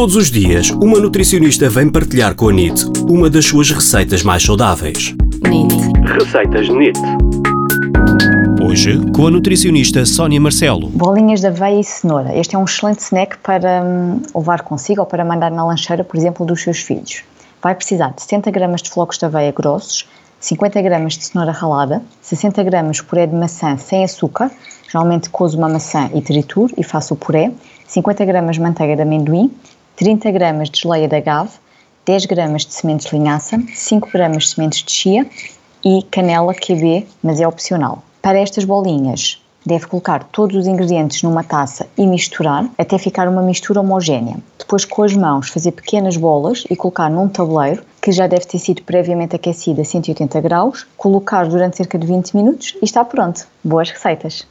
Todos os dias, uma nutricionista vem partilhar com a NIT uma das suas receitas mais saudáveis. NIT. Receitas NIT. Hoje, com a nutricionista Sónia Marcelo. Bolinhas de aveia e cenoura. Este é um excelente snack para hum, levar consigo ou para mandar na lancheira, por exemplo, dos seus filhos. Vai precisar de 70 gramas de flocos de aveia grossos, 50 gramas de cenoura ralada, 60 gramas de puré de maçã sem açúcar, geralmente cozo uma maçã e trituro e faço o puré, 50 gramas de manteiga de amendoim, 30 gramas de geleia de agave, 10 gramas de sementes de linhaça, 5 gramas de sementes de chia e canela QB, mas é opcional. Para estas bolinhas, deve colocar todos os ingredientes numa taça e misturar até ficar uma mistura homogénea. Depois, com as mãos, fazer pequenas bolas e colocar num tabuleiro que já deve ter sido previamente aquecido a 180 graus, colocar durante cerca de 20 minutos e está pronto. Boas receitas!